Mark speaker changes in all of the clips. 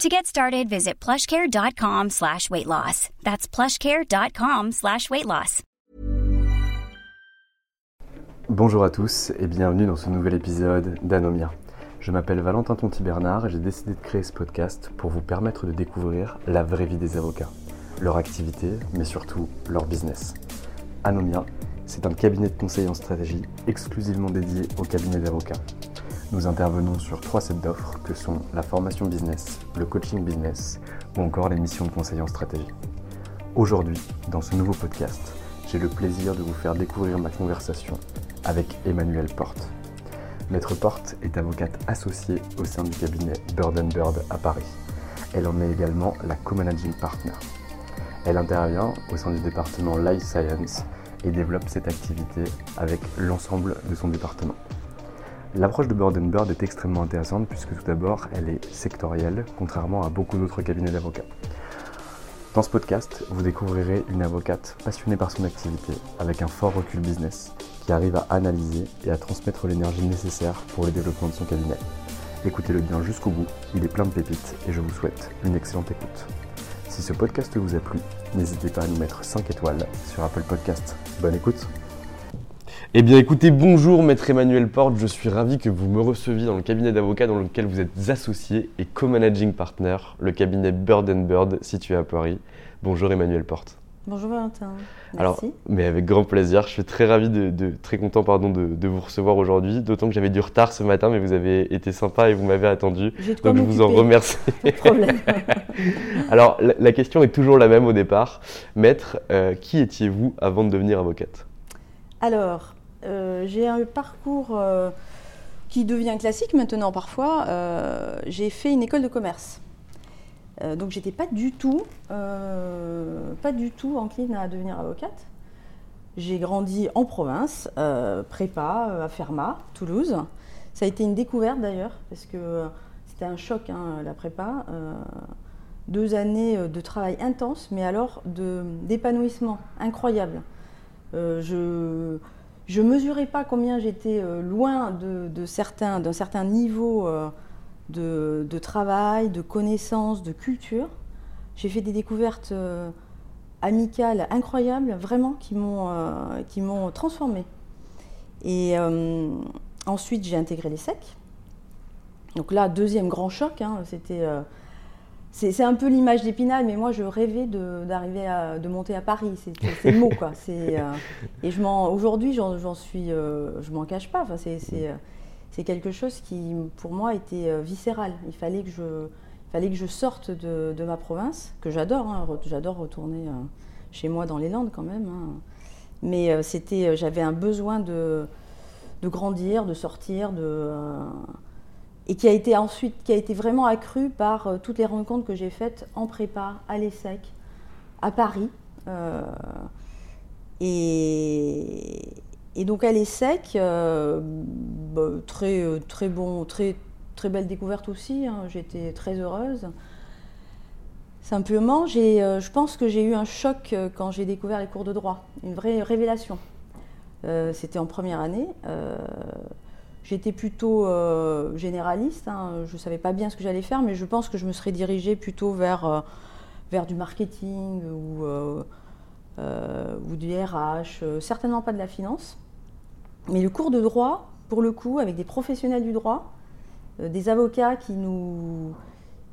Speaker 1: To get started, visit plushcare.com slash weight loss. That's plushcare.com slash weight loss.
Speaker 2: Bonjour à tous et bienvenue dans ce nouvel épisode d'Anomia. Je m'appelle Valentin Tonti-Bernard et j'ai décidé de créer ce podcast pour vous permettre de découvrir la vraie vie des avocats, leur activité, mais surtout leur business. Anomia, c'est un cabinet de conseil en stratégie exclusivement dédié au cabinet d'avocats. Nous intervenons sur trois sets d'offres que sont la formation business, le coaching business ou encore les missions de conseil en stratégie. Aujourd'hui, dans ce nouveau podcast, j'ai le plaisir de vous faire découvrir ma conversation avec Emmanuelle Porte. Maître Porte est avocate associée au sein du cabinet Bird Bird à Paris. Elle en est également la co-managing partner. Elle intervient au sein du département Life Science et développe cette activité avec l'ensemble de son département. L'approche de Bird Bird est extrêmement intéressante puisque tout d'abord elle est sectorielle, contrairement à beaucoup d'autres cabinets d'avocats. Dans ce podcast, vous découvrirez une avocate passionnée par son activité, avec un fort recul business, qui arrive à analyser et à transmettre l'énergie nécessaire pour le développement de son cabinet. Écoutez-le bien jusqu'au bout, il est plein de pépites et je vous souhaite une excellente écoute. Si ce podcast vous a plu, n'hésitez pas à nous mettre 5 étoiles sur Apple Podcast. Bonne écoute eh bien écoutez, bonjour maître Emmanuel Porte, je suis ravi que vous me receviez dans le cabinet d'avocats dans lequel vous êtes associé et co-managing partner, le cabinet Bird Bird situé à Paris. Bonjour Emmanuel Porte.
Speaker 3: Bonjour Valentin. Merci.
Speaker 2: Alors, mais avec grand plaisir. Je suis très ravi, de, très content pardon, de, vous recevoir aujourd'hui. D'autant que j'avais du retard ce matin, mais vous avez été sympa et vous m'avez attendu. Donc je vous en remercie.
Speaker 3: Pas de problème.
Speaker 2: Alors, la, question est toujours la même au départ. Maître, euh, qui étiez-vous avant de devenir avocate?
Speaker 3: Alors, j'ai un parcours euh, qui devient classique maintenant parfois. Euh, j'ai fait une école de commerce. donc j'étais pas du tout, pas du tout encline à devenir avocate. J'ai grandi en province, prépa à Fermat, Toulouse. Ça a été une découverte d'ailleurs, parce que c'était un choc, hein, la prépa. deux années de travail intense, mais alors d'épanouissement incroyable. je, je ne mesurais pas combien j'étais euh, loin de, certains, d'un certain niveau euh, de, travail, de connaissances, de culture. J'ai fait des découvertes euh, amicales incroyables, vraiment, qui m'ont, qui m'ont transformée. Et ensuite, j'ai intégré les secs. Donc là, deuxième grand choc, hein, c'était c'est un peu l'image d'Épinal, mais moi je rêvais d'arriver à de monter à Paris. C'est le mot quoi. Euh, et je aujourd'hui j'en suis, euh, je m'en cache pas. Enfin, c'est quelque chose qui pour moi était euh, viscéral. Il fallait que je, fallait que je sorte de, de ma province, que j'adore. Hein, j'adore retourner chez moi dans les Landes quand même. Hein. Mais c'était, j'avais un besoin de, de grandir, de sortir, de et qui a été ensuite, qui a été vraiment accru par euh, toutes les rencontres que j'ai faites en prépa, à l'ESSEC, à Paris. Euh, et, donc à l'ESSEC, euh, bah, très, très bon, très, très belle découverte aussi. Hein. J'étais très heureuse. Simplement, je pense que j'ai eu un choc quand j'ai découvert les cours de droit, une vraie révélation. C'était en première année. J'étais plutôt généraliste, hein. je ne savais pas bien ce que j'allais faire, mais je pense que je me serais dirigée plutôt vers, vers du marketing ou, ou du RH, certainement pas de la finance. Mais le cours de droit, pour le coup, avec des professionnels du droit, euh, des avocats qui nous,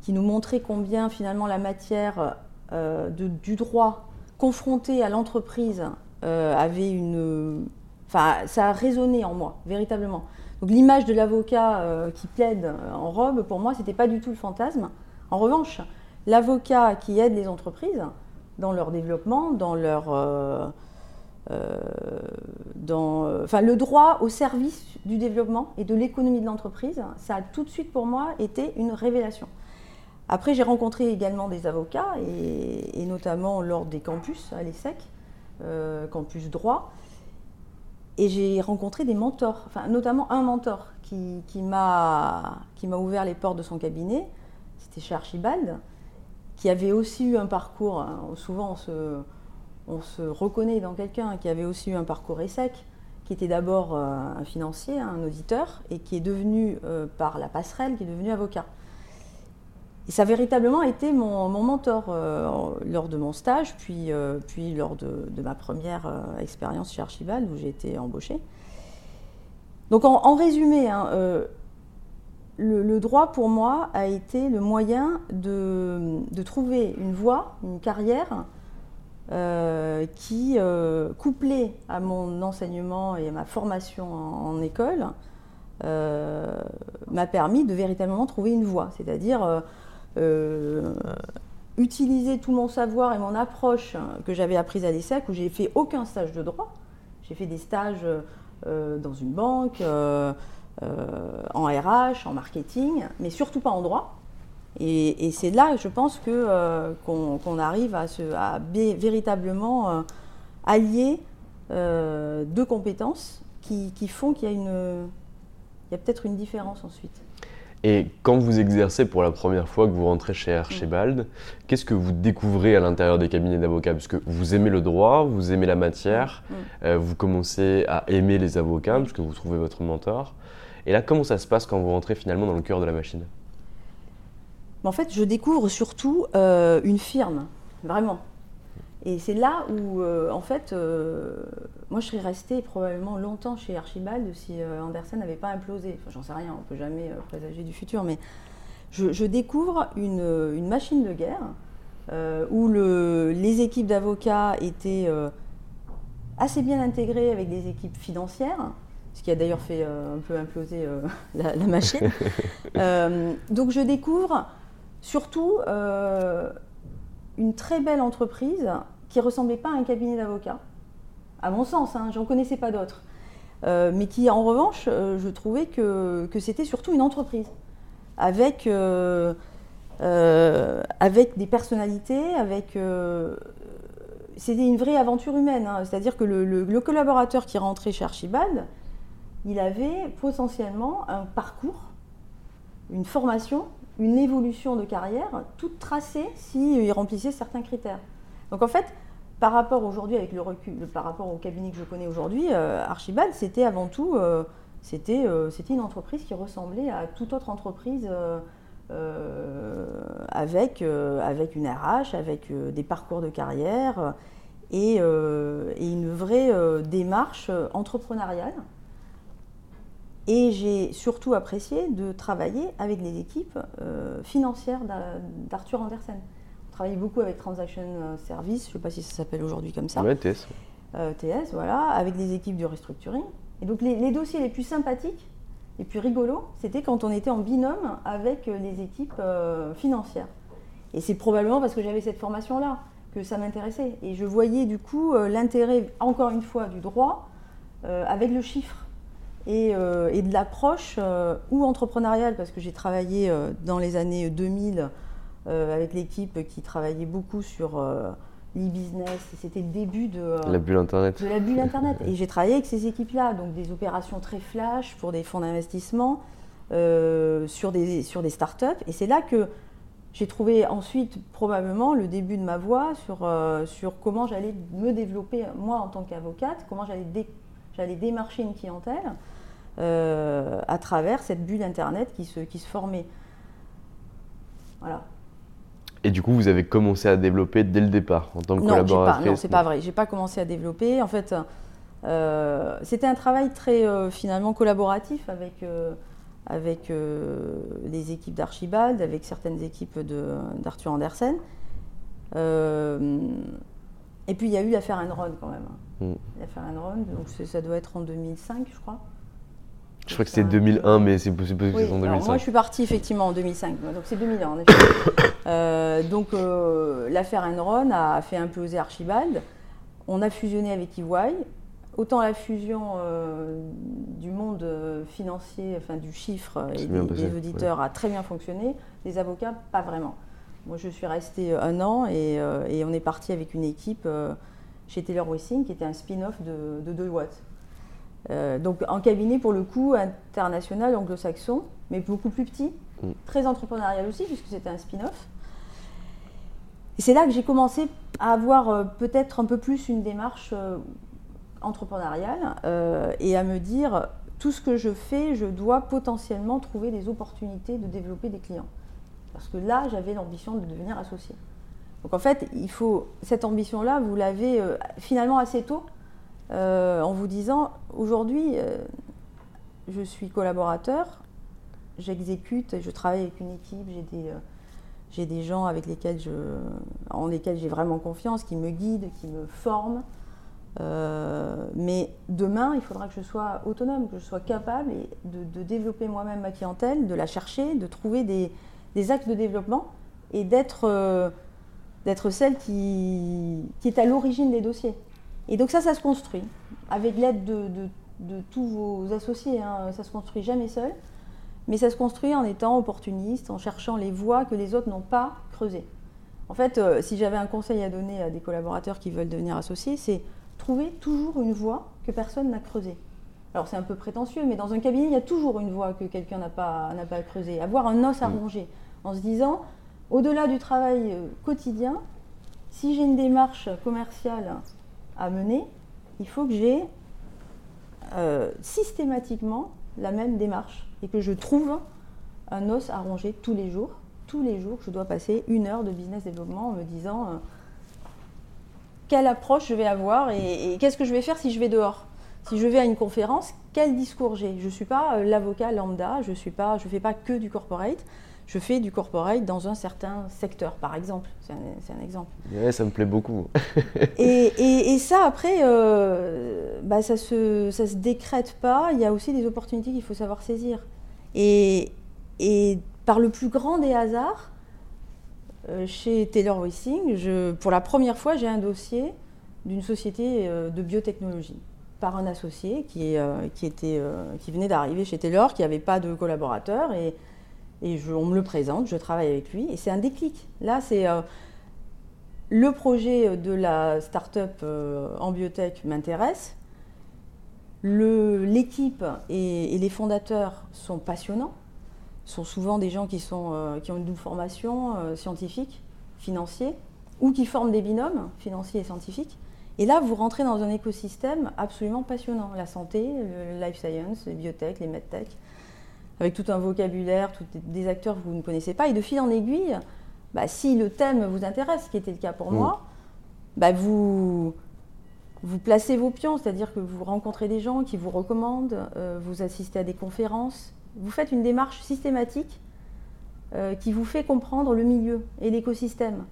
Speaker 3: qui nous montraient combien finalement la matière euh, de, du droit confrontée à l'entreprise euh, avait une... Enfin, ça a résonné en moi, véritablement. Donc l'image de l'avocat qui plaide en robe, pour moi, ce n'était pas du tout le fantasme. En revanche, l'avocat qui aide les entreprises dans leur développement, dans leur euh, euh, enfin, le droit au service du développement et de l'économie de l'entreprise, ça a tout de suite pour moi été une révélation. Après, j'ai rencontré également des avocats, et, notamment lors des campus à l'ESSEC, euh, campus droit, et j'ai rencontré des mentors, enfin, notamment un mentor qui, qui m'a ouvert les portes de son cabinet, c'était chez Archibald, qui avait aussi eu un parcours, hein, souvent on se, on se reconnaît dans quelqu'un qui avait aussi eu un parcours ESSEC, qui était d'abord euh, un financier, un auditeur, et qui est devenu, euh, par la passerelle, qui est devenu avocat. Et ça a véritablement été mon, mentor euh, lors de mon stage, puis, puis lors de, ma première expérience chez Archibald, où j'ai été embauchée. Donc en, résumé, hein, le, droit pour moi a été le moyen de, trouver une voie, une carrière euh, qui, euh, couplé à mon enseignement et à ma formation en, école, euh, m'a permis de véritablement trouver une voie, c'est-à-dire utiliser tout mon savoir et mon approche que j'avais apprise à l'ESSEC, où j'ai fait aucun stage de droit. J'ai fait des stages dans une banque, en RH, en marketing, mais surtout pas en droit. Et, c'est là, je pense, que, euh, qu'on, arrive à, véritablement euh, allier euh, deux compétences qui, qui font qu'il y a, une, il y a peut-être une différence ensuite.
Speaker 2: Et quand vous exercez pour la première fois, que vous rentrez chez Archibald, qu'est-ce que vous découvrez à l'intérieur des cabinets d'avocats? Parce que vous aimez le droit, vous aimez la matière, mm. vous commencez à aimer les avocats, parce que vous trouvez votre mentor. Et là, comment ça se passe quand vous rentrez finalement dans le cœur de la machine?
Speaker 3: En fait, je découvre surtout euh, une firme, vraiment. Et c'est là où, euh, en fait, euh, moi, je serais restée probablement longtemps chez Archibald si Andersen n'avait pas implosé. Enfin, j'en sais rien, on ne peut jamais présager du futur, mais je, découvre une, machine de guerre où les équipes d'avocats étaient assez bien intégrées avec des équipes financières, ce qui a d'ailleurs fait un peu imploser la, la, machine. donc, je découvre Surtout, euh, une très belle entreprise qui ressemblait pas à un cabinet d'avocats, à mon sens, hein, j'en connaissais pas d'autres, euh, mais qui en revanche, euh, je trouvais que, c'était surtout une entreprise, avec, avec des personnalités, avec... c'était une vraie aventure humaine, hein. c'est-à-dire que le, le, collaborateur qui rentrait chez Archibald, il avait potentiellement un parcours, une formation une évolution de carrière toute tracée s'il remplissait certains critères. Donc en fait, par rapport aujourd'hui, avec le recul, par rapport au cabinet que je connais aujourd'hui, euh, Archibald, c'était avant tout euh, euh, une entreprise qui ressemblait à toute autre entreprise avec, une RH, avec des parcours de carrière et, une vraie démarche entrepreneuriale. Et j'ai surtout apprécié de travailler avec les équipes financières d'Arthur Andersen. On travaillait beaucoup avec Transaction euh, Service, je ne sais pas si ça s'appelle aujourd'hui comme ça.
Speaker 2: Ouais, TS.
Speaker 3: Euh, TS, voilà, avec des équipes de restructuring. Et donc les, dossiers les plus sympathiques, les plus rigolos, c'était quand on était en binôme avec les équipes financières. Et c'est probablement parce que j'avais cette formation-là que ça m'intéressait. Et je voyais du coup l'intérêt, encore une fois, du droit avec le chiffre. Euh, et, de l'approche euh, ou entrepreneuriale, parce que j'ai travaillé euh, dans les années 2000 avec l'équipe qui travaillait beaucoup sur l'e-business. C'était le début de
Speaker 2: la bulle Internet.
Speaker 3: De la bulle Internet. et j'ai travaillé avec ces équipes-là, donc des opérations très flash pour des fonds d'investissement sur, des, sur des startups. Et c'est là que j'ai trouvé ensuite probablement le début de ma voie sur, euh, sur comment j'allais me développer, moi en tant qu'avocate, comment j'allais démarcher une clientèle euh, à travers cette bulle Internet qui se, qui se formait.
Speaker 2: Voilà. Et du coup, vous avez commencé à développer dès le départ en tant que
Speaker 3: non,
Speaker 2: collaboratrice
Speaker 3: pas, Non, c'est pas vrai. J'ai pas commencé à développer. En fait, euh, c'était un travail très finalement collaboratif avec avec euh, les équipes d'Archibald, avec certaines équipes d'Arthur Andersen. Euh, et puis il y a eu l'affaire Enron quand même. Mm. L'affaire Enron, donc ça doit être en 2005, je crois.
Speaker 2: Je crois que c'était 2001, mais c'est possible que
Speaker 3: c'est
Speaker 2: en 2005.
Speaker 3: moi, je suis partie effectivement en 2005, donc c'est 2001 en effet. Euh, donc l'affaire Enron a fait imploser Archibald. On a fusionné avec EY. Autant la fusion euh, du monde euh, financier, enfin du chiffre et des, auditeurs a très bien fonctionné, les avocats pas vraiment. Moi je suis restée un an et, euh, on est parti avec une équipe chez Taylor Wessing qui était un spin-off de, de Deloitte. Donc en cabinet pour le coup international anglo-saxon, mais beaucoup plus petit, mm. très entrepreneurial aussi puisque c'était un spin-off. Et c'est là que j'ai commencé à avoir peut-être un peu plus une démarche entrepreneuriale euh, et à me dire tout ce que je fais, je dois potentiellement trouver des opportunités de développer des clients. Parce que là, j'avais l'ambition de devenir associé. Donc en fait, il faut cette ambition-là, vous l'avez euh, finalement assez tôt, euh, en vous disant aujourd'hui, je suis collaborateur, j'exécute, je travaille avec une équipe, j'ai des, j'ai des gens avec lesquels je, en lesquels j'ai vraiment confiance, qui me guident, qui me forment. Euh, mais demain, il faudra que je sois autonome, que je sois capable de, développer moi-même ma clientèle, de la chercher, de trouver des, des axes de développement et d'être euh, d'être celle qui, qui, est à l'origine des dossiers. Et donc ça, ça se construit avec l'aide de, de, tous vos associés. Hein. Ça se construit jamais seul, mais ça se construit en étant opportuniste, en cherchant les voies que les autres n'ont pas creusées. En fait, euh, si j'avais un conseil à donner à des collaborateurs qui veulent devenir associés, c'est trouver toujours une voie que personne n'a creusée. Alors c'est un peu prétentieux, mais dans un cabinet, il y a toujours une voie que quelqu'un n'a pas, pas creusée. Avoir un os à mm. ronger, en se disant, au-delà du travail euh, quotidien, si j'ai une démarche commerciale mener, il faut que j'ai euh, systématiquement la même démarche et que je trouve un os à ronger tous les jours. Tous les jours, je dois passer une heure de business développement en me disant... Euh, quelle approche je vais avoir et, qu'est-ce que je vais faire si je vais dehors? Si je vais à une conférence, quel discours j'ai? Je ne suis pas euh, l'avocat lambda, je ne fais pas que du corporate. Je fais du corporate dans un certain secteur, par exemple. C'est un, exemple.
Speaker 2: Ouais, ça me plaît beaucoup.
Speaker 3: et, ça, après, euh, bah, ça ne se, ça se décrète pas. Il y a aussi des opportunités qu'il faut savoir saisir. Et, et par le plus grand des hasards, euh, chez Taylor Wissing, pour la première fois, j'ai un dossier d'une société euh, de biotechnologie par un associé qui, qui, était, qui venait d'arriver chez Taylor, qui n'avait pas de collaborateur, et, et on me le présente, je travaille avec lui, et c'est un déclic. Là, c'est le projet de la start-up en biotech m'intéresse. L'équipe et, les fondateurs sont passionnants sont souvent des gens qui, sont, euh, qui ont une double formation euh, scientifique, financier, ou qui forment des binômes financiers et scientifiques. Et là, vous rentrez dans un écosystème absolument passionnant. La santé, le life science, les biotech, les medtech, avec tout un vocabulaire, des acteurs que vous ne connaissez pas. Et de fil en aiguille, bah, si le thème vous intéresse, ce qui était le cas pour mm. moi, bah, vous, vous placez vos pions, c'est-à-dire que vous rencontrez des gens qui vous recommandent, euh, vous assistez à des conférences, vous faites une démarche systématique euh, qui vous fait comprendre le milieu et l'écosystème.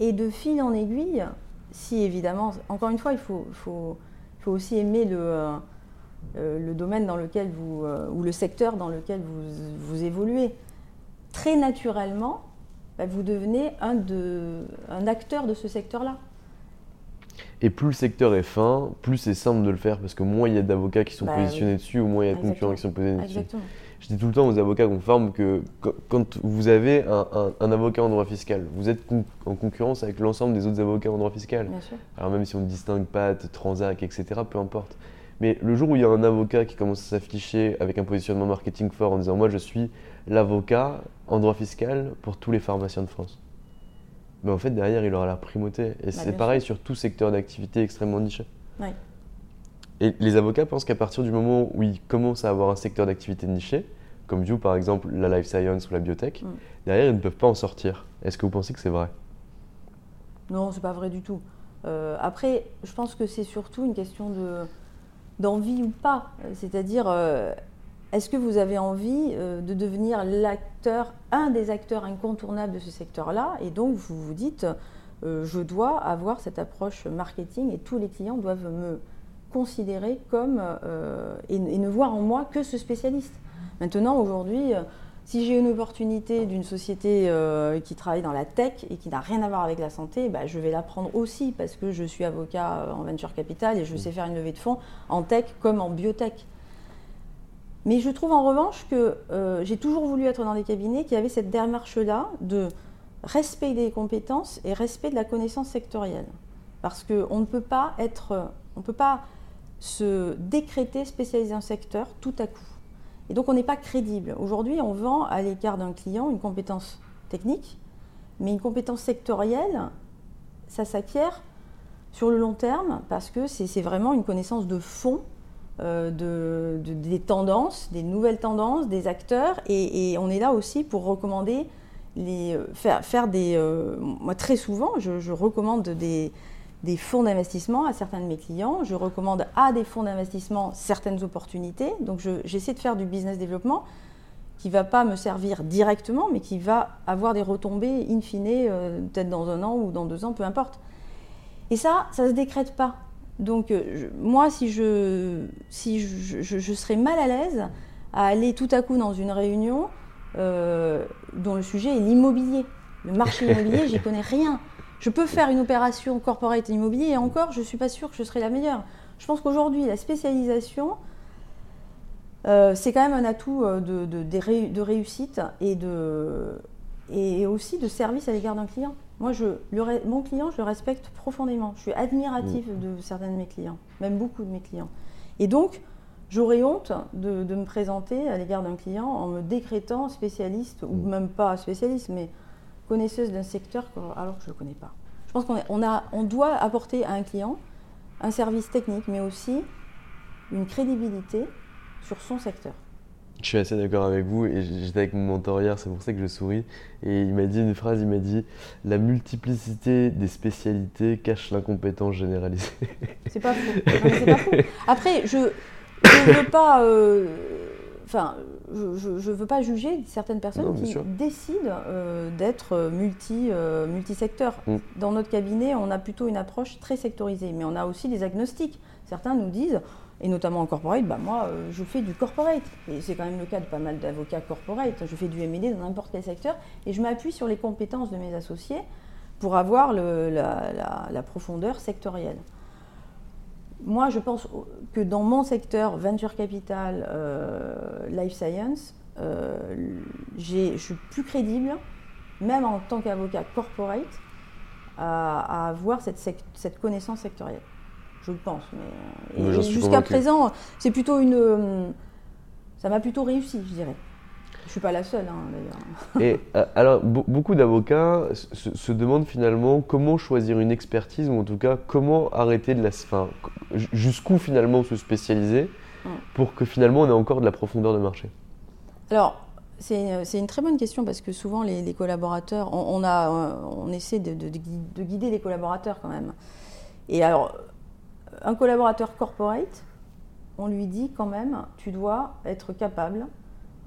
Speaker 3: Et de fil en aiguille, si évidemment, encore une fois, il faut, faut, faut aussi aimer le, euh, le, domaine dans lequel vous, ou le secteur dans lequel vous, vous évoluez. Très naturellement, bah, vous devenez un, de, un acteur de ce secteur-là.
Speaker 2: Et plus le secteur est fin, plus c'est simple de le faire parce que moins il y a d'avocats qui sont bah positionnés dessus ou moins il y a de concurrents qui sont positionnés dessus. Je dis tout le temps aux avocats qu'on forme que quand vous avez un, avocat en droit fiscal, vous êtes en concurrence avec l'ensemble des autres avocats en droit fiscal. Alors même si on ne distingue pas de Transac, etc., peu importe. Mais le jour où il y a un avocat qui commence à s'afficher avec un positionnement marketing fort en disant moi je suis l'avocat en droit fiscal pour tous les pharmaciens de France. Mais en fait derrière il aura la primauté. Et c'est
Speaker 3: Bah, bien
Speaker 2: pareil sur tout secteur d'activité extrêmement niché.
Speaker 3: Ouais.
Speaker 2: Et les avocats pensent qu'à partir du moment où ils commencent à avoir un secteur d'activité niché, comme vous par exemple la life science ou la biotech,
Speaker 3: Mm.
Speaker 2: derrière ils ne peuvent pas en sortir. Est-ce que vous pensez que c'est vrai?
Speaker 3: Non, c'est pas vrai du tout. Euh, après, je pense que c'est surtout une question de d'envie ou pas. Euh, C'est-à-dire, euh, est-ce que vous avez envie euh, de devenir l'acteur, un des acteurs incontournables de ce secteur-là? Et donc, vous vous dites, je dois avoir cette approche marketing et tous les clients doivent me considérer comme et, ne voir en moi que ce spécialiste. Maintenant, aujourd'hui, si j'ai une opportunité d'une société euh, qui travaille dans la tech et qui n'a rien à voir avec la santé, bah, je vais la prendre aussi parce que je suis avocat euh, en venture capital et je sais faire une levée de fonds en tech comme en biotech. Mais je trouve en revanche que euh, j'ai toujours voulu être dans des cabinets qui avaient cette démarche-là de respect des compétences et respect de la connaissance sectorielle. Parce qu'on ne peut pas être, on ne peut pas se décréter spécialisé en secteur tout à coup. Et donc on n'est pas crédible. Aujourd'hui, on vend à l'écart d'un client une compétence technique, mais une compétence sectorielle, ça s'acquiert sur le long terme parce que c'est vraiment une connaissance de fond euh, de, de- des tendances, des nouvelles tendances, des acteurs, et, on est là aussi pour recommander, euh, faire, faire des... euh, moi, très souvent, je recommande des, des fonds d'investissement à certains de mes clients, je recommande à des fonds d'investissement certaines opportunités, donc je- j'essaie de faire du business développement qui ne va pas me servir directement, mais qui va avoir des retombées in fine, euh, peut-être dans un an ou dans deux ans, peu importe. Et ça, ça ne se décrète pas. Donc, euh, je- moi, si, je, si je serais mal à l'aise à aller tout à coup dans une réunion euh, dont le sujet est l'immobilier. Le marché immobilier, j'y connais rien. Je peux faire une opération corporate immobilier et encore, je ne suis pas sûre que je serai la meilleure. Je pense qu'aujourd'hui, la spécialisation, euh, c'est quand même un atout euh, de, de- des ré- de réussite et, de, et aussi de service à l'égard d'un client. Moi, je, le mon client, je le respecte profondément. Je suis admirative de certains de mes clients, même beaucoup de mes clients. Et donc, j'aurais honte de, de me présenter à l'égard d'un client en me décrétant spécialiste, ou même pas spécialiste, mais connaisseuse d'un secteur alors que je ne le connais pas. Je pense qu'on on a- on doit apporter à un client un service technique, mais aussi une crédibilité sur son secteur.
Speaker 2: Je suis assez d'accord avec vous et j'étais avec mon mentor hier, c'est pour ça que je souris. Et il m'a dit une phrase, il m'a dit La multiplicité des spécialités cache l'incompétence généralisée.
Speaker 3: C'est pas faux. Non, c'est pas faux. Après, je ne veux pas. euh, Enfin, je, je veux pas juger certaines personnes
Speaker 2: Non,
Speaker 3: qui
Speaker 2: sûr.
Speaker 3: décident euh, d'être multi, euh, multisecteurs.
Speaker 2: Mm.
Speaker 3: Dans notre cabinet, on a plutôt une approche très sectorisée, mais on a aussi des agnostiques. Certains nous disent, et notamment en corporate, bah moi, euh, je fais du corporate. Et c'est quand même le cas de pas mal d'avocats corporate. Je fais du M&A dans n'importe quel secteur, et je m'appuie sur les compétences de mes associés pour avoir le- la- la- la profondeur sectorielle. Moi, je pense que dans mon secteur, venture capital, euh, life science, euh, je suis plus crédible, même en tant qu'avocat corporate, à, à avoir cette, sec- cette connaissance sectorielle. Je le pense. Mais, jusqu'à présent, c'est plutôt une. Ça m'a plutôt réussi, je dirais. Je suis pas la seule, hein, d'ailleurs.
Speaker 2: Et euh, alors, be- beaucoup d'avocats se, se demandent finalement comment choisir une expertise ou en tout cas comment arrêter de la. Enfin, jusqu'où finalement se spécialiser
Speaker 3: Mm.
Speaker 2: pour que finalement on ait encore de la profondeur de marché?
Speaker 3: Alors, c'est une très bonne question parce que souvent les, les collaborateurs, on, on a, euh, on essaie de, de guider les collaborateurs quand même. Et alors, un collaborateur corporate, on lui dit quand même, tu dois être capable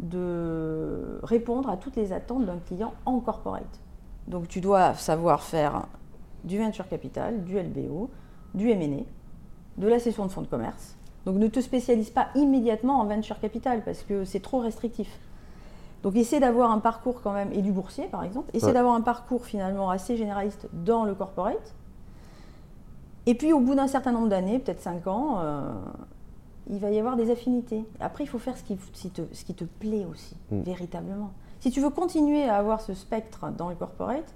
Speaker 3: de répondre à toutes les attentes d'un client en corporate. Donc, tu dois savoir faire du venture capital, du LBO, du M&A, de la cession de fonds de commerce. Donc ne te spécialise pas immédiatement en venture capital parce que c'est trop restrictif. Donc essaie d'avoir un parcours quand même, et du boursier par exemple, essaie
Speaker 2: Ouais.
Speaker 3: d'avoir un parcours finalement assez généraliste dans le corporate. Et puis au bout d'un certain nombre d'années, peut-être 5 ans, euh, il va y avoir des affinités. Après, il faut faire ce qui, ce qui te, ce qui te plaît aussi,
Speaker 2: Mm.
Speaker 3: véritablement. Si tu veux continuer à avoir ce spectre dans le corporate,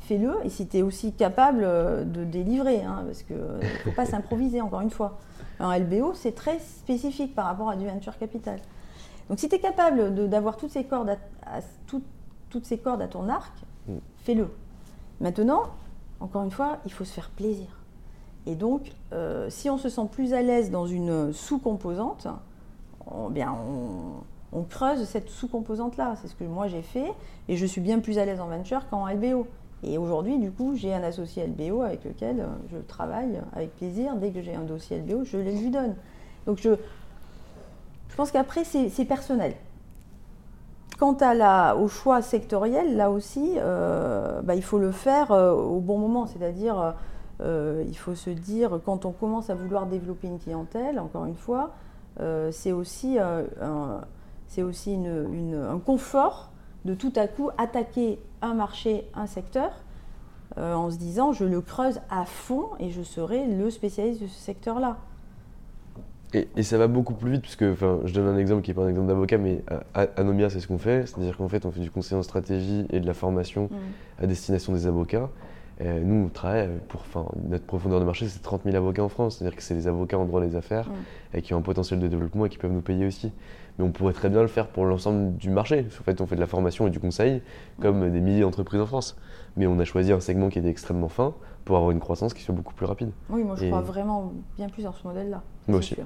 Speaker 3: fais-le. Et si tu es aussi capable euh, de délivrer, hein, parce qu'il ne faut pas s'improviser, encore une fois. Un LBO, c'est très spécifique par rapport à du venture capital. Donc si tu es capable d'avoir toutes ces cordes à, toutes ces cordes à ton arc, mm. fais-le. Maintenant, encore une fois, il faut se faire plaisir. Et donc, euh, si on se sent plus à l'aise dans une sous-composante, on, bien, on, creuse cette sous-composante-là. C'est ce que moi j'ai fait. Et je suis bien plus à l'aise en venture qu'en LBO. Et aujourd'hui, du coup, j'ai un associé LBO avec lequel euh, je travaille avec plaisir. Dès que j'ai un dossier LBO, je le lui donne. Donc, je, je pense qu'après, c'est personnel. Quant à la, au choix sectoriel, là aussi, euh, bah, il faut le faire au bon moment. C'est-à-dire euh, il faut se dire, quand on commence à vouloir développer une clientèle, encore une fois, euh, c'est aussi, euh, un, aussi un confort de tout à coup attaquer un marché, un secteur, en se disant je le creuse à fond et je serai le spécialiste de ce secteur-là.
Speaker 2: Et, ça va beaucoup plus vite, puisque je donne un exemple qui n'est pas un exemple d'avocat, mais à, Anomia, c'est ce qu'on fait. C'est-à-dire qu'en fait, on fait du conseil en stratégie et de la formation mmh. à destination des avocats. Euh, nous, on travaille pour, enfin, notre profondeur de marché, c'est 30 000 avocats en France. C'est-à-dire que c'est les avocats en droit des affaires et qui ont un potentiel de développement et qui peuvent nous payer aussi. Mais on pourrait très bien le faire pour l'ensemble du marché. En fait, on fait de la formation et du conseil, comme des milliers d'entreprises en France. Mais on a choisi un segment qui était extrêmement fin pour avoir une croissance qui soit beaucoup plus rapide.
Speaker 3: Oui, moi je crois vraiment bien plus dans ce modèle-là.
Speaker 2: Moi aussi.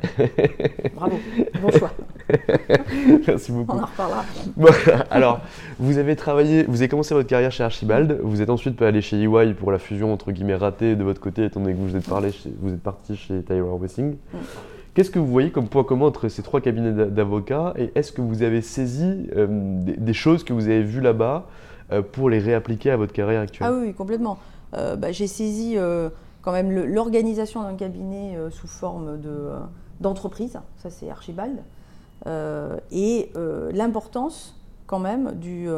Speaker 3: Bravo, bon choix.
Speaker 2: Merci beaucoup.
Speaker 3: On en reparlera.
Speaker 2: alors, vous avez travaillé, vous avez commencé votre carrière chez Archibald, vous êtes ensuite allé chez EY pour la fusion entre guillemets ratée de votre côté, étant donné que vous êtes, parlé vous êtes parti chez Tyler Wessing. Mm. Qu'est-ce que vous voyez comme point commun entre ces trois cabinets d'avocats et est-ce que vous avez saisi euh, des, choses que vous avez vues là-bas euh, pour les réappliquer à votre carrière actuelle?
Speaker 3: Ah oui, complètement. Euh, bah, j'ai saisi quand même l'organisation d'un cabinet sous forme d'entreprise, ça c'est Archibald, et l'importance quand même du,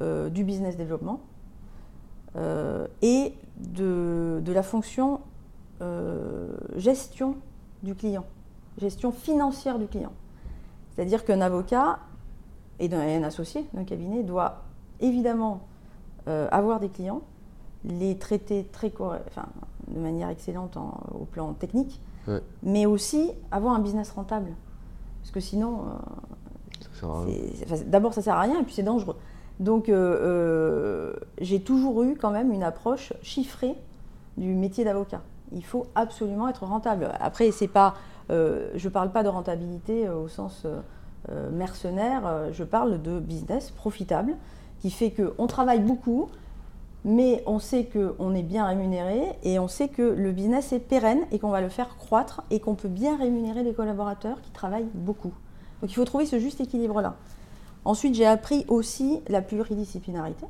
Speaker 3: du business développement et de, de, la fonction gestion du client, gestion financière du client. C'est-à-dire qu'un avocat et un, associé d'un cabinet doit évidemment euh, avoir des clients, les traiter très enfin, de manière excellente au plan technique, mais aussi avoir un business rentable. Parce que sinon, euh, d'abord ça sert à rien et puis c'est dangereux. Donc euh, j'ai toujours eu quand même une approche chiffrée du métier d'avocat il faut absolument être rentable. Après, c'est pas, euh, je ne parle pas de rentabilité euh, au sens euh, mercenaire, je parle de business profitable qui fait qu'on travaille beaucoup, mais on sait qu'on est bien rémunéré et on sait que le business est pérenne et qu'on va le faire croître et qu'on peut bien rémunérer les collaborateurs qui travaillent beaucoup. Donc il faut trouver ce juste équilibre-là. Ensuite, j'ai appris aussi la pluridisciplinarité,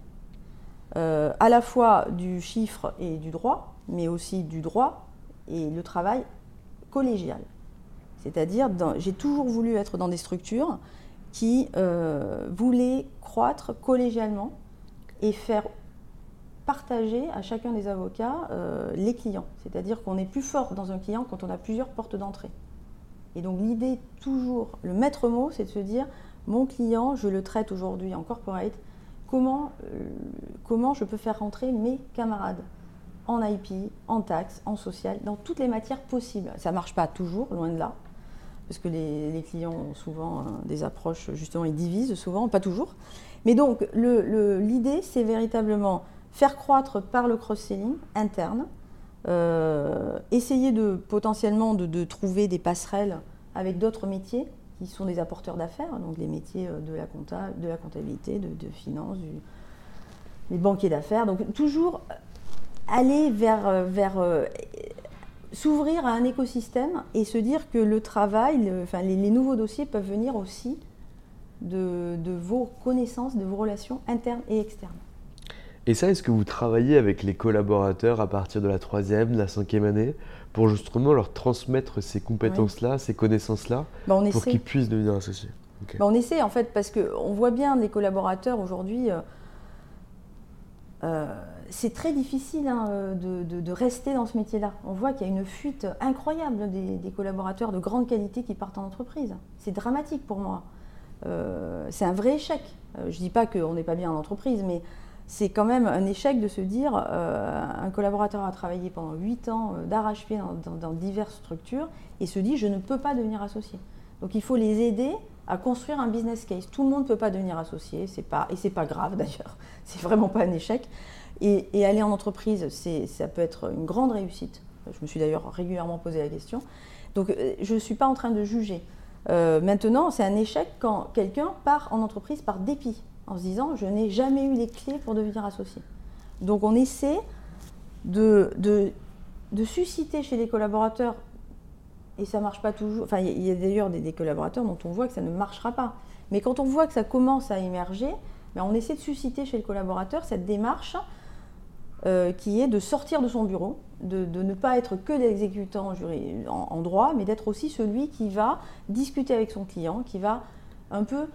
Speaker 3: à la fois du chiffre et du droit, mais aussi du droit et le travail collégial. C'est-à-dire, j'ai toujours voulu être dans des structures qui euh, voulaient croître collégialement et faire partager à chacun des avocats euh, les clients. C'est-à-dire qu'on est plus fort dans un client quand on a plusieurs portes d'entrée. Et donc l'idée toujours, le maître mot, c'est de se dire, mon client, je le traite aujourd'hui en corporate, comment, euh, comment je peux faire rentrer mes camarades en IP, en taxes, en social, dans toutes les matières possibles. Ça ne marche pas toujours, loin de là, parce que les, clients ont souvent euh, des approches, justement, ils divisent souvent, pas toujours. Mais donc, l'idée, c'est véritablement faire croître par le cross-selling interne, euh, essayer de potentiellement de, trouver des passerelles avec d'autres métiers qui sont des apporteurs d'affaires, donc les métiers euh, de la, compta, de la comptabilité, de, finance, du, les banquiers d'affaires. Donc toujours aller vers, euh, vers s'ouvrir à un écosystème et se dire que le travail, enfin, les, nouveaux dossiers peuvent venir aussi de, vos connaissances, de vos relations internes et externes.
Speaker 2: Et ça, est-ce que vous travaillez avec les collaborateurs à partir de la troisième, de la cinquième année, pour justement leur transmettre ces compétences-là, ces connaissances-là, bah, pour qu'ils puissent devenir associés?
Speaker 3: Bah, On essaie en fait, parce qu'on voit bien les collaborateurs aujourd'hui. Euh, c'est très difficile hein, de, rester dans ce métier-là. On voit qu'il y a une fuite incroyable des, collaborateurs de grande qualité qui partent en entreprise. C'est dramatique pour moi. Euh, c'est un vrai échec. Euh, je ne dis pas qu'on n'est pas bien en entreprise, mais c'est quand même un échec de se dire un collaborateur a travaillé pendant 8 ans d'arrache-pied dans, diverses structures et se dit je ne peux pas devenir associé. Donc il faut les aider à construire un business case. Tout le monde ne peut pas devenir associé, c'est pas, et c'est pas grave d'ailleurs, c'est vraiment pas un échec. Et, aller en entreprise, ça peut être une grande réussite. Je me suis d'ailleurs régulièrement posé la question. Donc euh, je ne suis pas en train de juger. Euh, maintenant, c'est un échec quand quelqu'un part en entreprise par dépit, en se disant je n'ai jamais eu les clés pour devenir associé. Donc on essaie de, susciter chez les collaborateurs et ça marche pas toujours. Enfin, il y a d'ailleurs des, collaborateurs dont on voit que ça ne marchera pas. Mais quand on voit que ça commence à émerger, ben, on essaie de susciter chez le collaborateur cette démarche euh, qui est de sortir de son bureau, de, ne pas être que l'exécutant en, droit, mais d'être aussi celui qui va discuter avec son client, qui va un peu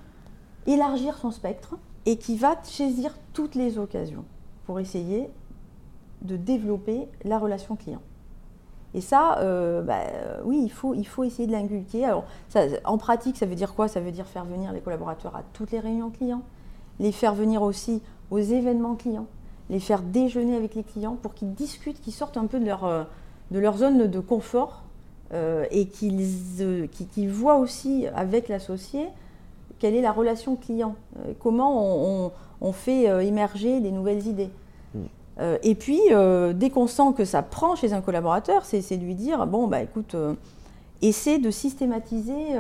Speaker 3: élargir son spectre et qui va saisir toutes les occasions pour essayer de développer la relation client. Et ça, euh, bah, oui, il faut, il faut essayer de l'inculquer. Alors, en pratique, ça veut dire quoi? Ça veut dire faire venir les collaborateurs à toutes les réunions clients, les faire venir aussi aux événements clients, les faire déjeuner avec les clients pour qu'ils discutent, qu'ils sortent un peu de leur, euh, de leur zone de confort euh, et qu'ils voient aussi avec l'associé quelle est la relation client, comment on fait émerger des nouvelles idées. Euh, et puis, euh, dès qu'on sent que ça prend chez un collaborateur, c'est de lui dire, bon, bah écoute, euh, essaie de systématiser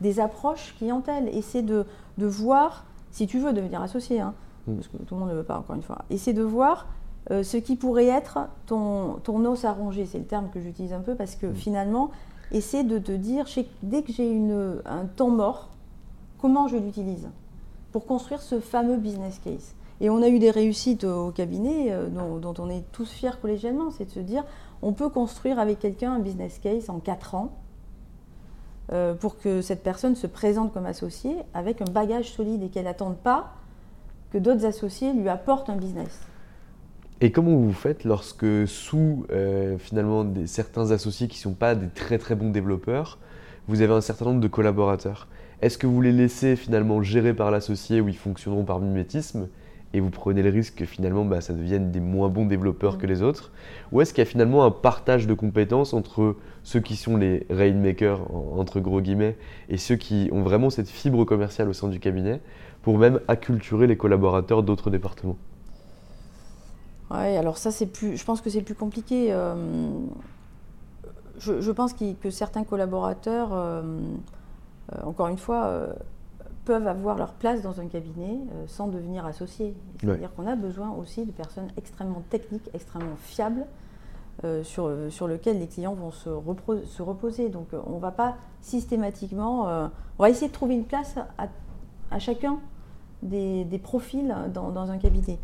Speaker 3: des, approches clientèle, essaie de, voir, si tu veux devenir associé, hein, mm. parce que tout le monde ne veut pas, encore une fois, essaie de voir ce qui pourrait être ton, ton os à ronger, c'est le terme que j'utilise un peu, parce que mm. finalement, essaie de te dire, dès que j'ai un temps mort, comment je l'utilise pour construire ce fameux business case. Et on a eu des réussites au cabinet euh, dont, on est tous fiers collégialement, c'est de se dire on peut construire avec quelqu'un un business case en 4 ans euh, pour que cette personne se présente comme associée avec un bagage solide et qu'elle n'attende pas que d'autres associés lui apportent un business.
Speaker 2: Et comment vous faites lorsque sous euh, finalement certains associés qui ne sont pas des très très bons développeurs, vous avez un certain nombre de collaborateurs? Est-ce que vous les laissez finalement gérer par l'associé où ils fonctionneront par mimétisme et vous prenez le risque que finalement bah, ça devienne des moins bons développeurs que mm. les autres Ou est-ce qu'il y a finalement un partage de compétences entre ceux qui sont les rainmakers, entre gros guillemets, et ceux qui ont vraiment cette fibre commerciale au sein du cabinet pour même acculturer les collaborateurs d'autres départements?
Speaker 3: Oui, alors ça c'est plus, je pense que c'est plus compliqué. Euh, je, pense que certains collaborateurs, euh, encore une fois, peuvent avoir leur place dans un cabinet euh, sans devenir associés. C'est-à-dire qu'on a besoin aussi de personnes extrêmement techniques, extrêmement fiables, euh, sur, euh, sur lesquelles les clients vont se, se reposer. Donc on ne va pas systématiquement... on va essayer de trouver une place à, à chacun des, des profils dans, dans, un cabinet.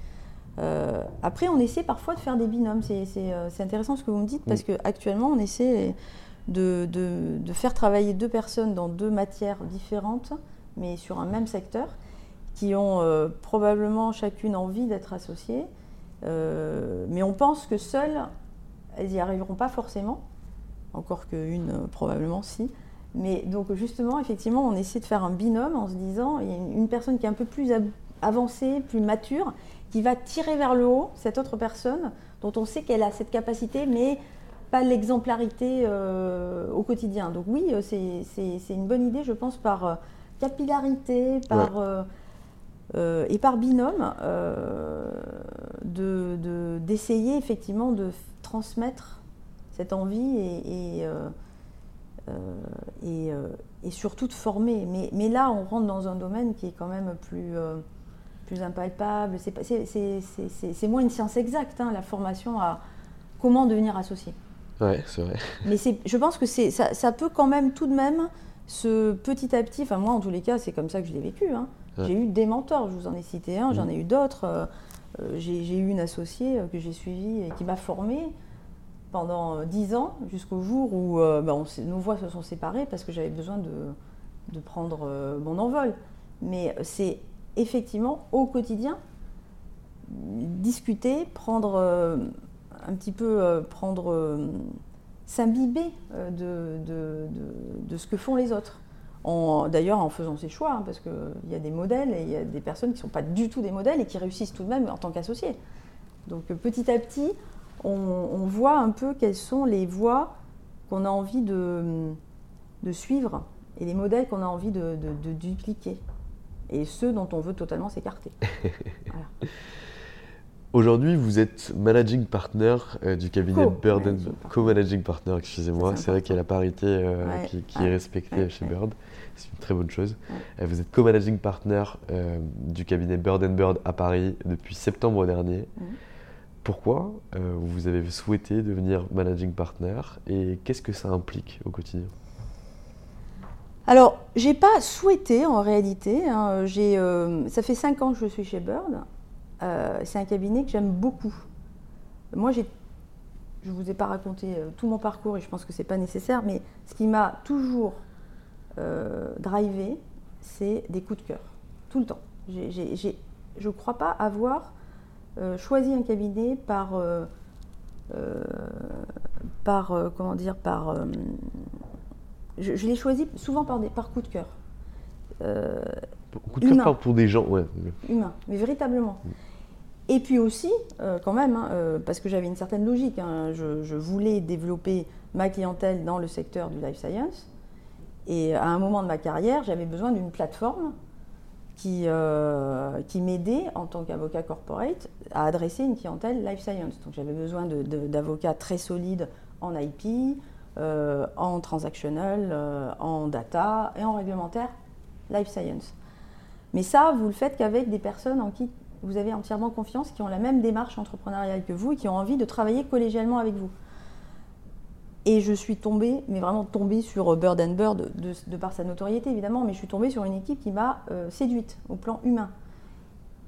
Speaker 3: après, on essaie parfois de faire des binômes. C'est intéressant ce que vous me dites, parce qu'actuellement, on essaie de, faire travailler deux personnes dans deux matières différentes mais sur un même secteur, qui ont euh, probablement chacune envie d'être associées. Euh, mais on pense que seules, elles n'y arriveront pas forcément, encore qu'une euh, probablement si. Mais donc justement, effectivement, on essaie de faire un binôme en se disant, il y a une personne qui est un peu plus avancée, plus mature, qui va tirer vers le haut cette autre personne dont on sait qu'elle a cette capacité, mais pas l'exemplarité au quotidien. Donc oui, c'est une bonne idée, je pense, par capillarité, par, euh, euh, et par binôme, euh, d'essayer de, effectivement de transmettre cette envie et, et, et, surtout de former. Mais, mais, là, on rentre dans un domaine qui est quand même plus, plus impalpable. C'est moins une science exacte, hein, la formation à comment devenir associé.
Speaker 2: Ouais, c'est vrai.
Speaker 3: Mais je pense que ça, ça peut quand même tout de même ce petit à petit, enfin moi en tous les cas, c'est comme ça que je l'ai vécu. Hein. J'ai eu des mentors, je vous en ai cité un, j'en ai eu d'autres. Euh, euh, j'ai eu une associée euh, que j'ai suivie et qui m'a formée pendant dix ans, jusqu'au jour où ben, nos voix se sont séparées parce que j'avais besoin de, prendre mon envol. Mais c'est effectivement au quotidien discuter, prendre un petit peu prendre s'imbiber euh, de, de, ce que font les autres. D'ailleurs, en faisant ses choix, hein, parce qu'il y a des modèles et il y a des personnes qui ne sont pas du tout des modèles et qui réussissent tout de même en tant qu'associés. Donc petit à petit, on, voit un peu quelles sont les voies qu'on a envie de, de, suivre et les modèles qu'on a envie de, de, dupliquer et ceux dont on veut totalement s'écarter.
Speaker 2: Aujourd'hui, vous êtes managing partner euh, du cabinet Bird co-managing partner, excusez-moi. C'est vrai qu'il y a la parité euh, qui, est respectée chez Bird. C'est une très bonne chose. Euh, vous êtes co-managing partner du cabinet Bird Bird à Paris depuis septembre dernier. Pourquoi vous avez souhaité devenir managing partner et qu'est-ce que ça implique au quotidien?
Speaker 3: Alors, j'ai pas souhaité en réalité. Hein, ça fait cinq ans que je suis chez Bird. Euh, c'est un cabinet que j'aime beaucoup. Moi, je ne vous ai pas raconté euh, tout mon parcours et je pense que ce n'est pas nécessaire, mais ce qui m'a toujours euh, drivé, c'est des coups de cœur, tout le temps. je ne crois pas avoir choisi un cabinet par, par comment dire, par, je, l'ai choisi souvent par, des, par coup de cœur.
Speaker 2: coup de cœur pour des gens, ouais.
Speaker 3: Humain, mais véritablement. Et puis aussi, euh, quand même, hein, euh, parce que j'avais une certaine logique, hein, je, voulais développer ma clientèle dans le secteur du life science. Et à un moment de ma carrière, j'avais besoin d'une plateforme qui, euh, qui m'aidait en tant qu'avocat corporate à adresser une clientèle life science. Donc j'avais besoin d'avocats très solides en IP, en transactional, en data et en réglementaire life science. Mais ça, vous le faites qu'avec des personnes en qui vous avez entièrement confiance, qui ont la même démarche entrepreneuriale que vous et qui ont envie de travailler collégialement avec vous. Et je suis tombée, mais vraiment tombée sur Bird and Bird, de, par sa notoriété évidemment, mais je suis tombée sur une équipe qui m'a euh, séduite au plan humain.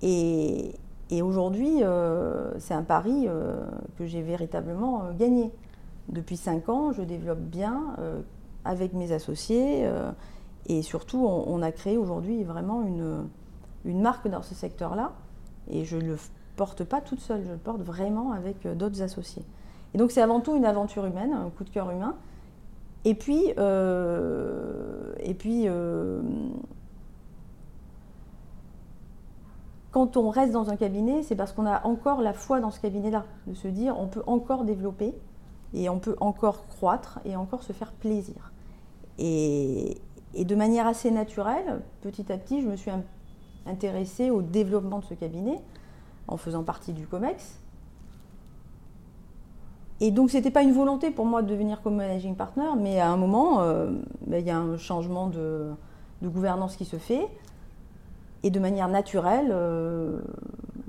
Speaker 3: Et, aujourd'hui, euh, c'est un pari euh, que j'ai véritablement gagné. Depuis cinq ans, je développe bien avec mes associés et surtout, on, a créé aujourd'hui vraiment une marque dans ce secteur-là et je ne le porte pas toute seule, je le porte vraiment avec euh, d'autres associés. Et donc c'est avant tout une aventure humaine, un coup de cœur humain. Et puis, euh, et puis euh, quand on reste dans un cabinet, c'est parce qu'on a encore la foi dans ce cabinet-là, de se dire on peut encore développer et on peut encore croître et encore se faire plaisir. Et, de manière assez naturelle, petit à petit, je me suis un intéressé au développement de ce cabinet en faisant partie du COMEX. Et donc, ce n'était pas une volonté pour moi de devenir comme managing partner, mais à un moment, euh, ben, il y a un changement de, gouvernance qui se fait. Et de manière naturelle, euh,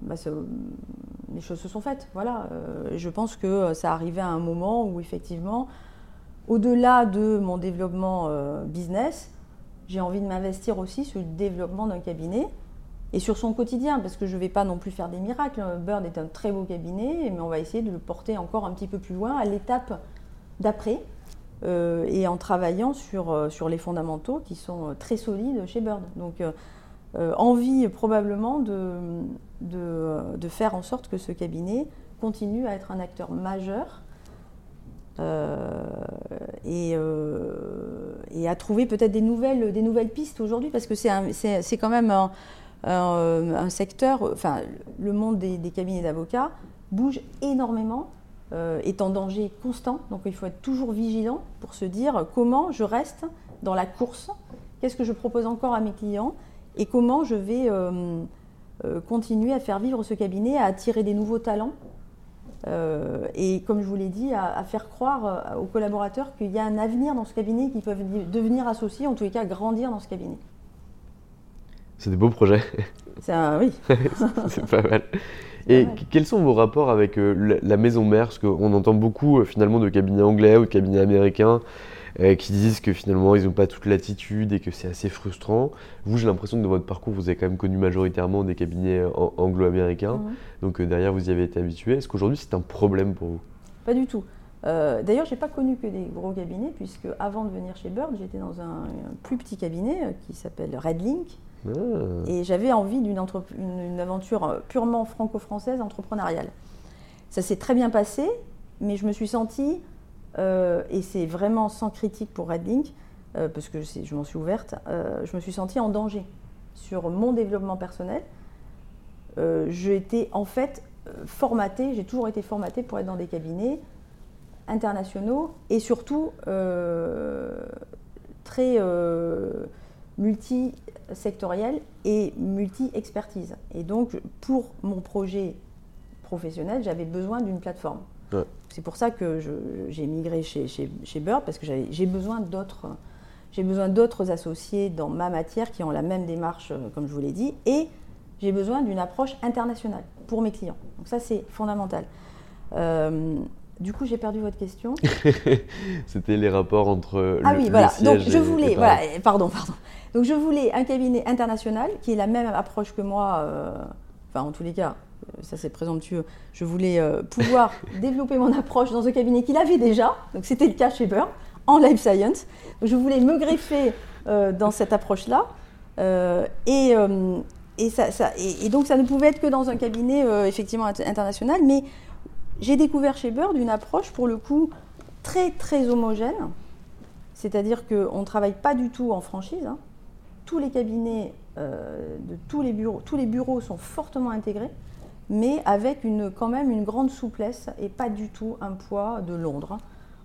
Speaker 3: ben, les choses se sont faites. Voilà. Euh, je pense que ça arrivait à un moment où, effectivement, au-delà de mon développement business, j'ai envie de m'investir aussi sur le développement d'un cabinet et sur son quotidien, parce que je ne vais pas non plus faire des miracles. Bird est un très beau cabinet, mais on va essayer de le porter encore un petit peu plus loin à l'étape d'après, euh, et en travaillant sur, euh, sur les fondamentaux qui sont euh, très solides chez Bird. Donc, envie probablement de, de, faire en sorte que ce cabinet continue à être un acteur majeur et, et, à trouver peut-être des nouvelles, des nouvelles pistes aujourd'hui, parce que c'est quand même un, euh, un secteur, enfin, le monde des, cabinets d'avocats bouge énormément, euh, est en danger constant. Donc il faut être toujours vigilant pour se dire comment je reste dans la course, qu'est-ce que je propose encore à mes clients et comment je vais euh, continuer à faire vivre ce cabinet, à attirer des nouveaux talents. et comme je vous l'ai dit, à, à, faire croire aux collaborateurs qu'il y a un avenir dans ce cabinet, qu'ils peuvent devenir associés, en tous les cas grandir dans ce cabinet.
Speaker 2: C'est des beaux projets.
Speaker 3: Ça, oui.
Speaker 2: c'est pas mal. Et quels sont vos rapports avec euh, la maison mère? Parce qu'on entend beaucoup euh, finalement de cabinets anglais ou de cabinets américains euh, qui disent que finalement ils n'ont pas toute l'attitude et que c'est assez frustrant. Vous, j'ai l'impression que dans votre parcours, vous avez quand même connu majoritairement des cabinets anglo-américains. Donc derrière, vous y avez été habitué. Est-ce qu'aujourd'hui c'est un problème pour vous?
Speaker 3: Pas du tout. D'ailleurs, je n'ai pas connu que des gros cabinets, puisque avant de venir chez Bird, j'étais dans un, un, plus petit cabinet qui s'appelle Redlink, ah. Et j'avais envie d'une une, aventure euh, purement franco-française entrepreneuriale. Ça s'est très bien passé, mais je me suis sentie, euh, et c'est vraiment sans critique pour Redlink, parce que je m'en suis ouverte, je me suis sentie en danger sur mon développement personnel. j'ai été en fait formatée, j'ai toujours été formatée pour être dans des cabinets internationaux et surtout très multi-sectoriels et multi-expertise. Et donc, pour mon projet professionnel, j'avais besoin d'une plateforme. C'est pour ça que j'ai migré chez, chez, Bird, parce que j'ai besoin d'autres. J'ai besoin d'autres associés dans ma matière qui ont la même démarche, euh, comme je vous l'ai dit, et j'ai besoin d'une approche internationale pour mes clients. Donc ça, c'est fondamental. Euh, du coup, j'ai perdu votre question.
Speaker 2: C'était les rapports entre
Speaker 3: ah oui, voilà. Donc je voulais, voilà, pardon, pardon. Donc je voulais un cabinet international qui ait la même approche que moi. Euh, enfin, en tous les cas, euh, ça c'est présomptueux. Je voulais euh, pouvoir développer mon approche dans un cabinet qu'il avait déjà. Donc c'était le cas chez Burr en life science. je voulais me greffer dans cette approche-là. et et, ça, et, donc ça ne pouvait être que dans un cabinet effectivement international, mais j'ai découvert chez Bird une approche pour le coup très très homogène, c'est-à-dire qu'on ne travaille pas du tout en franchise. Hein. Tous les cabinets euh, de tous les bureaux, tous les bureaux sont fortement intégrés, mais avec une, quand même une grande souplesse et pas du tout un poids de Londres.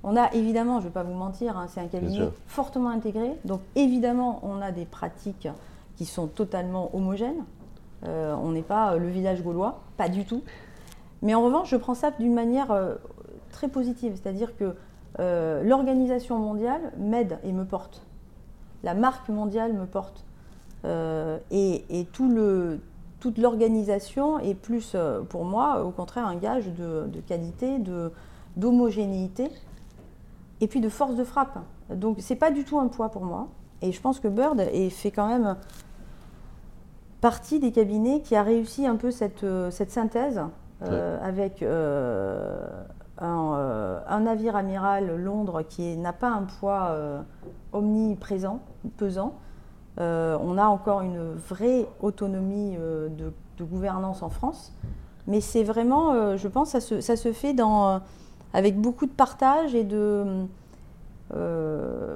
Speaker 3: On a évidemment, je ne vais pas vous mentir, hein, c'est un cabinet fortement intégré, donc évidemment on a des pratiques qui sont totalement homogènes. Euh, on n'est pas le village gaulois, pas du tout. Mais en revanche, je prends ça d'une manière euh, très positive, c'est-à-dire que euh, l'organisation mondiale m'aide et me porte. La marque mondiale me porte. Euh, et, tout le, toute l'organisation est plus, pour moi, au contraire, un gage de, qualité, de, d'homogénéité et puis de force de frappe. Donc, c'est pas du tout un poids pour moi. Et je pense que Bird est fait quand même partie des cabinets qui a réussi un peu cette, cette synthèse euh, avec euh, euh, un, navire amiral Londres qui n'a pas un poids omniprésent, pesant. on a encore une vraie autonomie de, gouvernance en France, mais c'est vraiment, je pense, ça se, fait avec beaucoup de partage et de...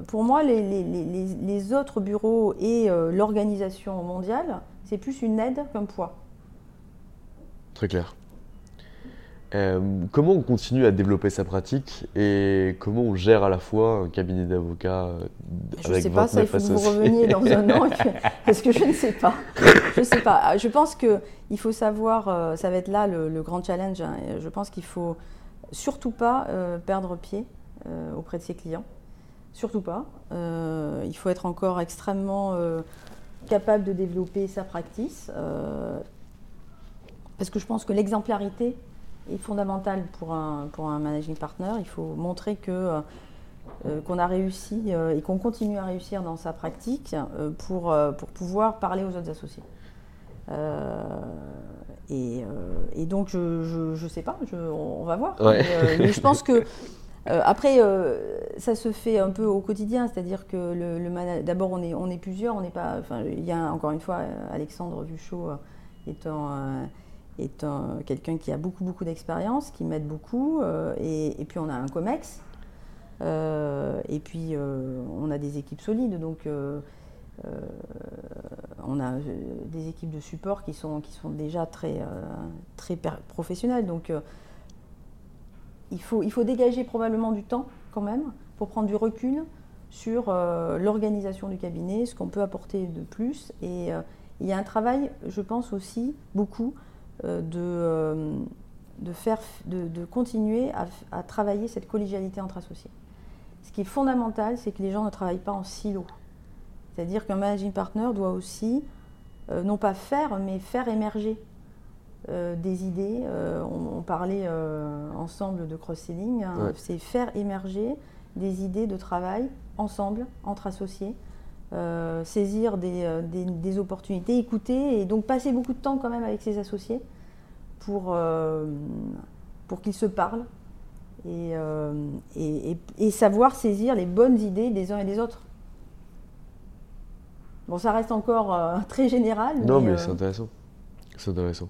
Speaker 3: pour moi, les, autres bureaux et l'organisation mondiale, c'est plus une aide qu'un poids.
Speaker 2: Très clair. Euh, comment on continue à développer sa pratique et comment on gère à la fois un cabinet d'avocats euh,
Speaker 3: Je ne sais pas, ça il faut que vous reveniez dans un an parce que je ne sais pas. Je ne sais pas. Je pense qu'il faut savoir, euh, ça va être là le, grand challenge. Hein, je pense qu'il faut surtout pas perdre pied auprès de ses clients. Surtout pas. il faut être encore extrêmement capable de développer sa practice. parce que je pense que l'exemplarité est fondamental pour un, pour un managing partner. Il faut montrer que euh, euh, qu'on a réussi euh, et qu'on continue à réussir dans sa pratique pour, pour pouvoir parler aux autres associés. Et, et, donc, je ne sais pas, je, on, va voir. Mais, je pense que, après, ça se fait un peu au quotidien, c'est-à-dire que le, d'abord, on est, on est plusieurs, on n'est pas. Enfin, il y a encore une fois Alexandre Vuchot étant est quelqu'un qui a beaucoup, beaucoup d'expérience, qui m'aide beaucoup. Euh, et, puis on a un COMEX. Euh, et puis euh, on a des équipes solides. Donc on a des équipes de support qui sont, qui sont déjà très, très professionnelles. Donc il, faut, il faut dégager probablement du temps quand même pour prendre du recul sur l'organisation du cabinet, ce qu'on peut apporter de plus. Et il y a un travail, je pense aussi, beaucoup, euh, de, euh, de, faire, de, continuer à, travailler cette collégialité entre associés. Ce qui est fondamental, c'est que les gens ne travaillent pas en silo. C'est-à-dire qu'un managing partner doit aussi, euh, non pas faire, mais faire émerger des idées. On, parlait ensemble de cross-selling. Hein. C'est faire émerger des idées de travail ensemble, entre associés, euh, saisir euh, des, opportunités, écouter et donc passer beaucoup de temps quand même avec ses associés pour, euh, pour qu'ils se parlent et, et, savoir saisir les bonnes idées des uns et des autres. Bon, ça reste encore très général.
Speaker 2: Non, mais, c'est intéressant. C'est intéressant.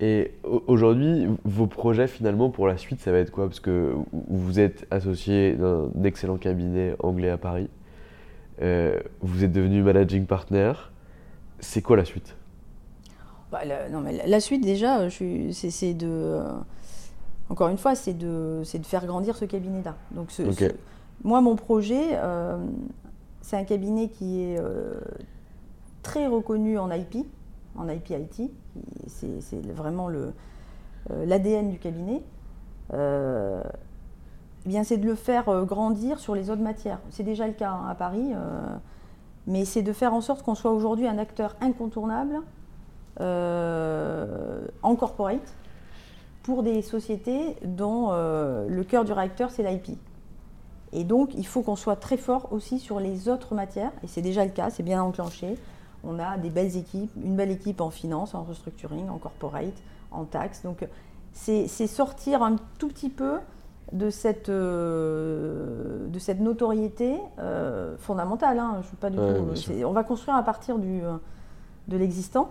Speaker 2: Et aujourd'hui, vos projets finalement pour la suite, ça va être quoi? Parce que vous êtes associé d'un excellent cabinet anglais à Paris. vous êtes devenu managing partner. C'est quoi la suite?
Speaker 3: Bah, la, non, mais la suite, déjà, c'est de. encore une fois, c'est de, de faire grandir ce cabinet-là. Donc, moi, mon projet, c'est un cabinet qui est très reconnu en IP, en IP IT. C'est vraiment l'ADN du cabinet. Euh, eh bien, c'est de le faire euh, grandir sur les autres matières. C'est déjà le cas hein, à Paris, euh, mais c'est de faire en sorte qu'on soit aujourd'hui un acteur incontournable en corporate pour des sociétés dont le cœur du réacteur, c'est l'IP. Et donc, il faut qu'on soit très fort aussi sur les autres matières, et c'est déjà le cas, c'est bien enclenché. On a des belles équipes, une belle équipe en finance, en restructuring, en corporate, en taxes. Donc, c'est sortir un tout petit peu de cette, euh, de cette notoriété euh, fondamentale. Hein. Je pas du tout, on va construire à partir du, de l'existant.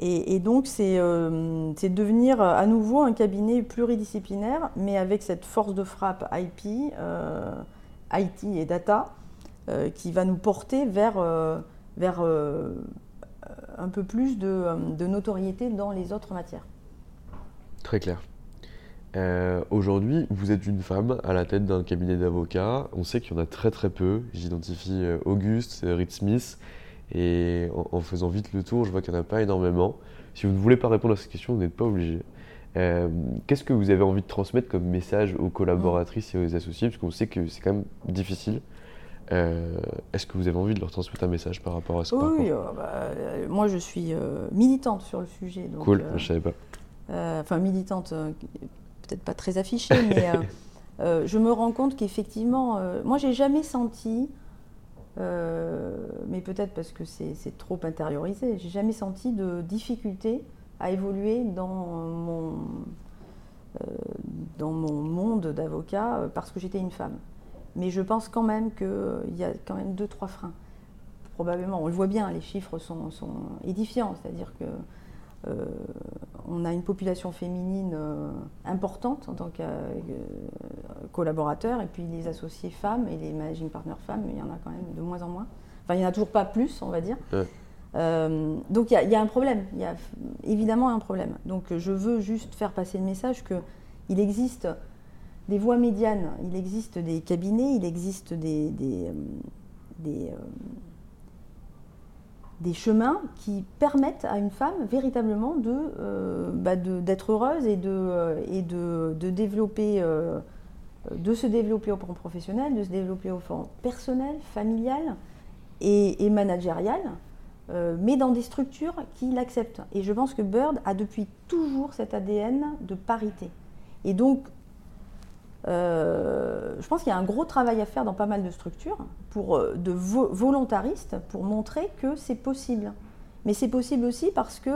Speaker 3: Et, donc, c'est euh, devenir à nouveau un cabinet pluridisciplinaire, mais avec cette force de frappe IP, IT et data, qui va nous porter vers, vers un peu plus de notoriété dans les autres matières.
Speaker 2: Très clair. Euh, aujourd'hui, vous êtes une femme à la tête d'un cabinet d'avocats. On sait qu'il y en a très très peu. J'identifie euh, Auguste, euh, Reed Smith, et en, faisant vite le tour, je vois qu'il n'y en a pas énormément. Si vous ne voulez pas répondre à cette question, vous n'êtes pas obligé. Qu'est-ce que vous avez envie de transmettre comme message aux collaboratrices et aux associés? Parce qu'on sait que c'est quand même difficile. Est-ce que vous avez envie de leur transmettre un message par rapport à ce
Speaker 3: Oui, bah, moi je suis militante sur le sujet.
Speaker 2: cool, je ne savais pas.
Speaker 3: Euh, enfin militante, euh, peut-être pas très affichée, mais euh, je me rends compte qu'effectivement, moi j'ai jamais senti, mais peut-être parce que c'est trop intériorisé, j'ai jamais senti de difficulté à évoluer dans mon, dans mon monde d'avocat parce que j'étais une femme. Mais je pense quand même qu'il y a quand même deux, trois freins. Probablement, on le voit bien, les chiffres sont, sont édifiants, c'est-à-dire que euh, on a une population féminine euh, importante en tant que euh, collaborateur, et puis les associés femmes et les managing partners femmes, il y en a quand même de moins en moins. Enfin, il n'y en a toujours pas plus, on va dire. donc il y, a un problème, il y a évidemment un problème. Donc je veux juste faire passer le message qu'il existe des voies médianes, il existe des cabinets, il existe des, des des chemins qui permettent à une femme véritablement de, euh, bah, d'être heureuse et de, euh, et de, de développer, euh, de se développer au plan professionnel, de se développer au plan personnel, familial et, et managérial, mais dans des structures qui l'acceptent. Et je pense que Bird a depuis toujours cet ADN de parité. Et donc, euh, je pense qu'il y a un gros travail à faire dans pas mal de structures, pour, euh, de volontaristes, pour montrer que c'est possible. Mais c'est possible aussi parce que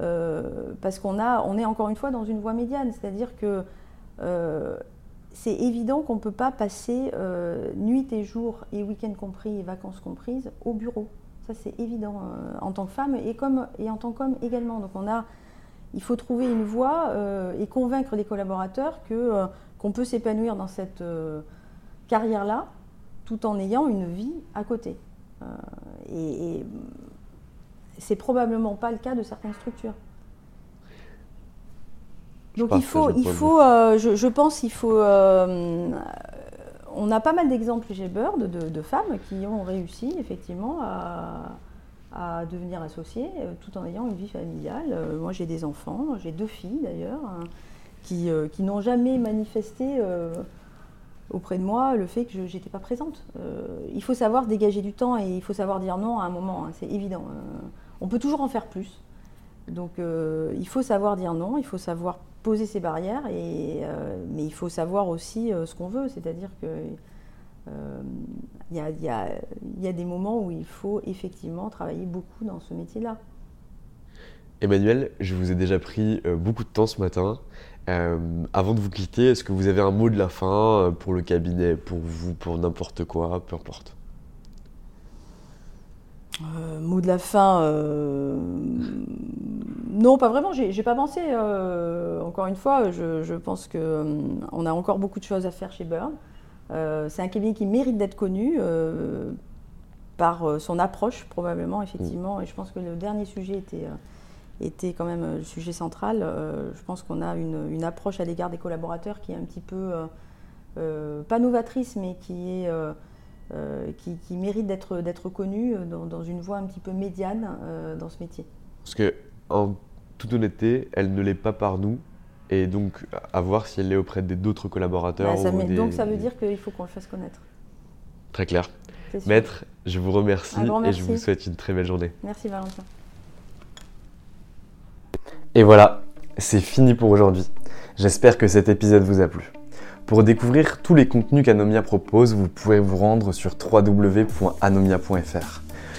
Speaker 3: euh, parce qu'on on est encore une fois dans une voie médiane, c'est-à-dire que c'est évident qu'on ne peut pas passer nuit et jour, et week-end compris, et vacances comprises, au bureau. Ça, c'est évident en tant que femme et, comme, et en tant qu'homme également. Donc, on a il faut trouver une voie euh, et convaincre les collaborateurs que, euh, qu'on peut s'épanouir dans cette euh, carrière-là tout en ayant une vie à côté. et, et c'est probablement pas le cas de certaines structures. Donc il faut, il faut je, je, pense qu'il faut... on a pas mal d'exemples chez Bird de, de, femmes qui ont réussi effectivement à, à devenir associé euh, tout en ayant une vie familiale. Euh, moi j'ai des enfants, j'ai deux filles d'ailleurs, hein, qui, euh, qui n'ont jamais manifesté auprès de moi le fait que je pas présente. il faut savoir dégager du temps et il faut savoir dire non à un moment, hein, c'est évident. on peut toujours en faire plus. Donc il faut savoir dire non, il faut savoir poser ses barrières, et, mais il faut savoir aussi ce qu'on veut, c'est-à-dire que il y, a, des moments où il faut effectivement travailler beaucoup dans ce métier-là.
Speaker 2: Emmanuel, je vous ai déjà pris euh, beaucoup de temps ce matin. Euh, avant de vous quitter, est-ce que vous avez un mot de la fin euh, pour le cabinet, pour vous, pour n'importe quoi, peu importe?
Speaker 3: Mot de la fin Non, pas vraiment. J'ai pas pensé. encore une fois, je, je pense qu'on a encore beaucoup de choses à faire chez Burn. C'est un cabinet qui mérite d'être connu par son approche probablement, effectivement. Et je pense que le dernier sujet était était quand même le sujet central. je pense qu'on a une, une approche à l'égard des collaborateurs qui est un petit peu, pas novatrice, mais qui est euh, qui, mérite d'être connu dans, dans, une voie un petit peu médiane euh, dans ce métier.
Speaker 2: Parce que, en toute honnêteté, elle ne l'est pas par nous. Et donc, à voir si elle l'est auprès d'autres collaborateurs.
Speaker 3: Bah, donc, ça veut dire qu'il faut qu'on le fasse connaître.
Speaker 2: Très clair. Maître, je vous remercie et je vous souhaite une très belle journée.
Speaker 3: Merci Valentin.
Speaker 2: Et voilà, c'est fini pour aujourd'hui. J'espère que cet épisode vous a plu. Pour découvrir tous les contenus qu'Anomia propose, vous pouvez vous rendre sur www.anomia.fr.